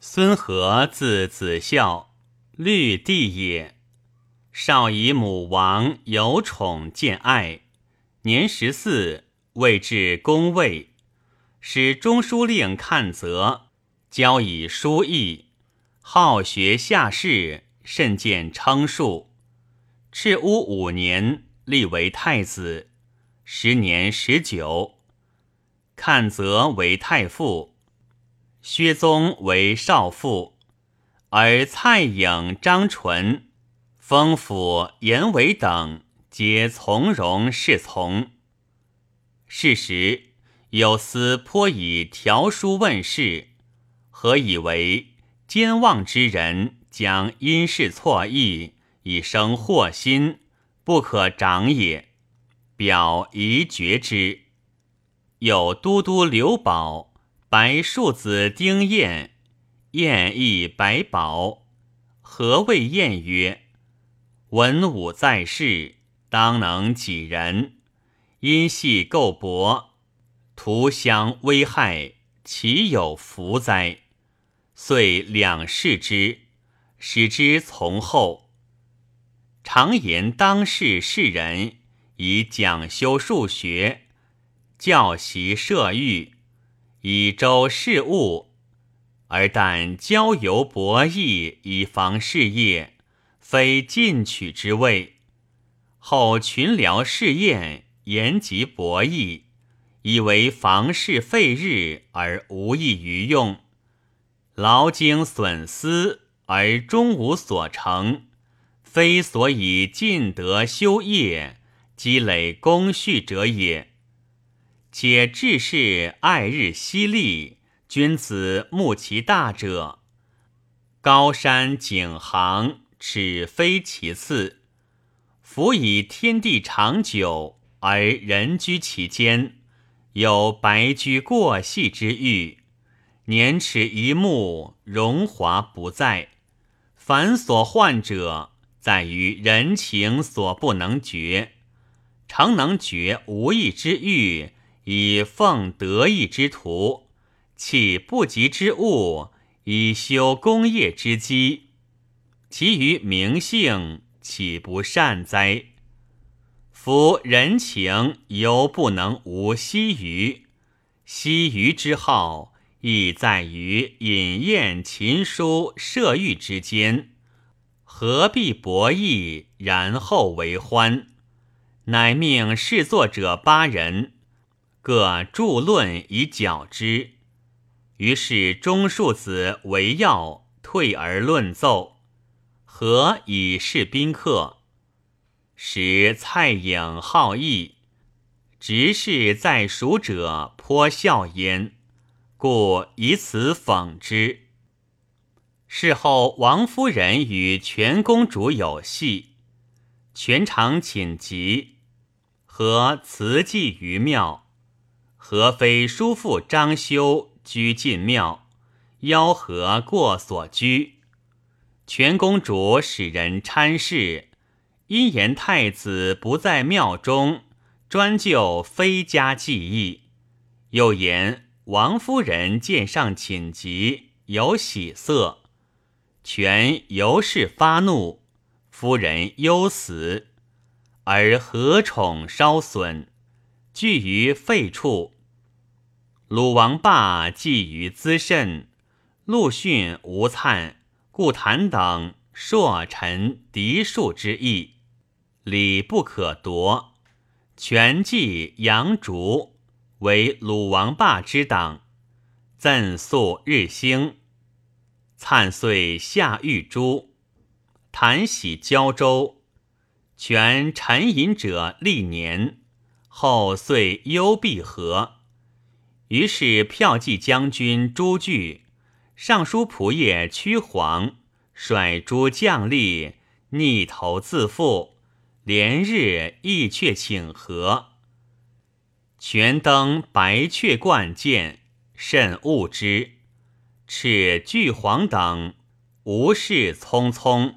孙和字子孝，律帝也。少以母王有宠见爱，年十四，位至宫位，使中书令看则，教以书艺，好学下士，甚见称述。赤乌五年，立为太子，时年十九。看则为太傅。薛宗为少傅，而蔡颖、张纯、封府严伟等皆从容侍从。是时有司颇以条书问事，何以为奸妄之人将因事错意，以生祸心，不可长也。表宜绝之。有都督刘保。白庶子丁彦，彦亦白宝。何谓晏曰：“文武在世，当能己人。因系构薄，徒相危害，岂有福哉？”遂两世之，使之从后。常言当世士人以讲修数学，教习射御。以周事务，而但交游博弈以防事业，非进取之谓。后群僚试验，言及博弈，以为房事废日而无益于用，劳精损思而终无所成，非所以尽德修业、积累功序者也。且志士爱日犀利，君子慕其大者。高山景行，耻非其次。夫以天地长久，而人居其间，有白驹过隙之欲。年齿一目，荣华不在。凡所患者，在于人情所不能绝。常能绝无义之欲。以奉得意之徒，弃不及之物，以修功业之基，其余名姓岂不善哉？夫人情犹不能无惜余，惜余之好，亦在于饮宴琴书射御之间，何必博弈，然后为欢？乃命侍作者八人。各著论以矫之，于是中庶子为要退而论奏，何以示宾客？使蔡颖好义，执事在蜀者颇笑焉，故以此讽之。事后王夫人与全公主有隙，全场寝疾，和辞祭于庙。何非叔父张修居进庙，邀何过所居。全公主使人参事，因言太子不在庙中，专就非家记忆。又言王夫人见上寝疾，有喜色。全由是发怒，夫人忧死，而何宠稍损，聚于废处。鲁王霸觊于资甚，陆逊、吴灿、顾谭等硕臣嫡庶之意，礼不可夺。权继杨竹。为鲁王霸之党，赠肃日兴。灿遂下狱诛，谭喜交州，权沉饮者历年，后遂幽闭河。于是骠骑将军朱据、尚书仆射屈黄率诸将吏逆投自负，连日亦却请和。权登白雀冠见，甚恶之。斥巨黄等无事匆匆，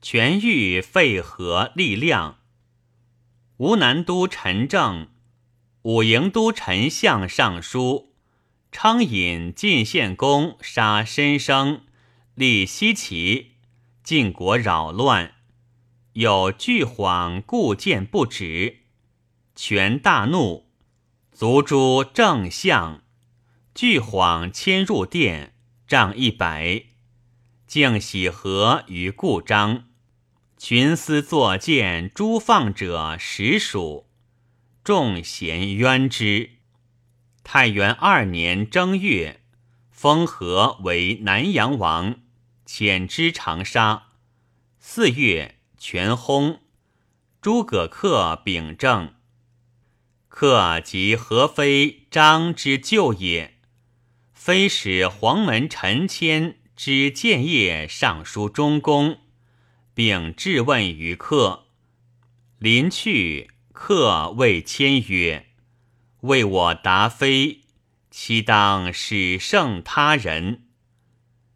权欲废和力量。吴南都陈政。武营都陈相上书，昌引晋献公杀申生，立西岐，晋国扰乱，有巨谎故谏不止，权大怒，卒诛正相，巨谎迁入殿，杖一百，敬喜和于故章，群司作谏诸放者实属，众贤冤之。太元二年正月，封和为南阳王，遣之长沙。四月，全薨。诸葛恪秉政。恪即何非张之旧也，非使黄门陈谦之建业尚书中宫，并质问于客。临去，客谓谦曰。为我答非，岂当使胜他人？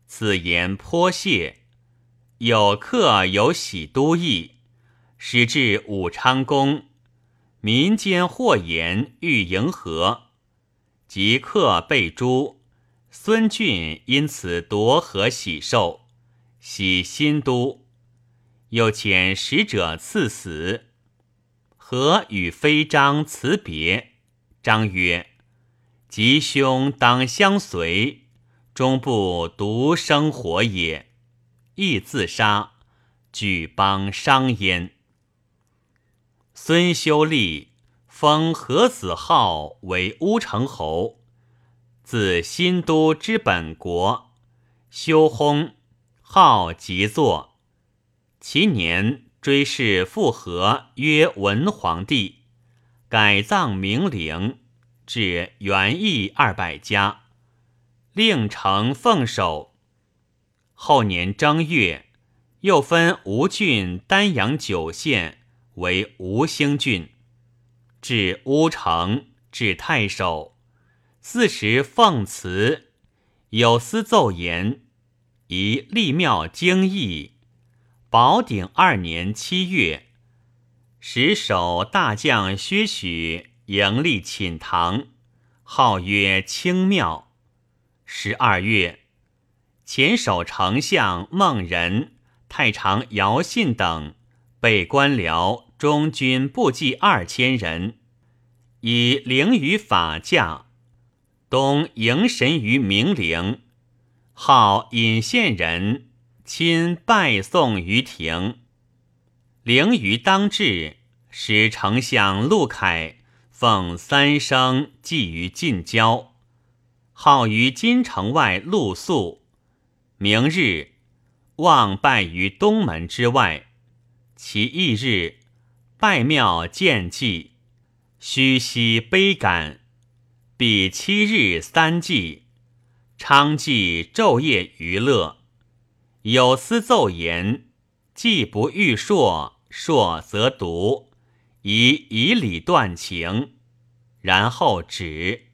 此言颇谢。有客有喜都邑，使至武昌宫，民间或言欲迎合，即客被诛。孙俊因此夺河喜寿，喜新都，又遣使者赐死。何与飞章辞别。章曰：“吉凶当相随，终不独生活也。亦自杀，举邦伤焉。”孙修立封何子浩为乌程侯，自新都之本国。修薨，号即坐。其年追谥复和曰文皇帝。改葬明陵，至元义二百家，令成奉守。后年正月，又分吴郡丹阳九县为吴兴郡，至乌城，至太守。四时奉祠，有司奏言：宜立庙经义。宝鼎二年七月。石守大将薛许迎立寝堂，号曰清庙。十二月，前守丞相孟仁、太常姚信等被官僚中军部计二千人，以灵于法驾，东迎神于明陵，号隐县人，亲拜送于庭。灵于当至，使丞相陆凯奉三生祭于近郊，号于京城外露宿。明日望拜于东门之外。其翌日拜庙见祭，虚息悲感。比七日三祭，昌祭昼夜娱乐。有司奏言：既不欲说，说则读，以以礼断情，然后止。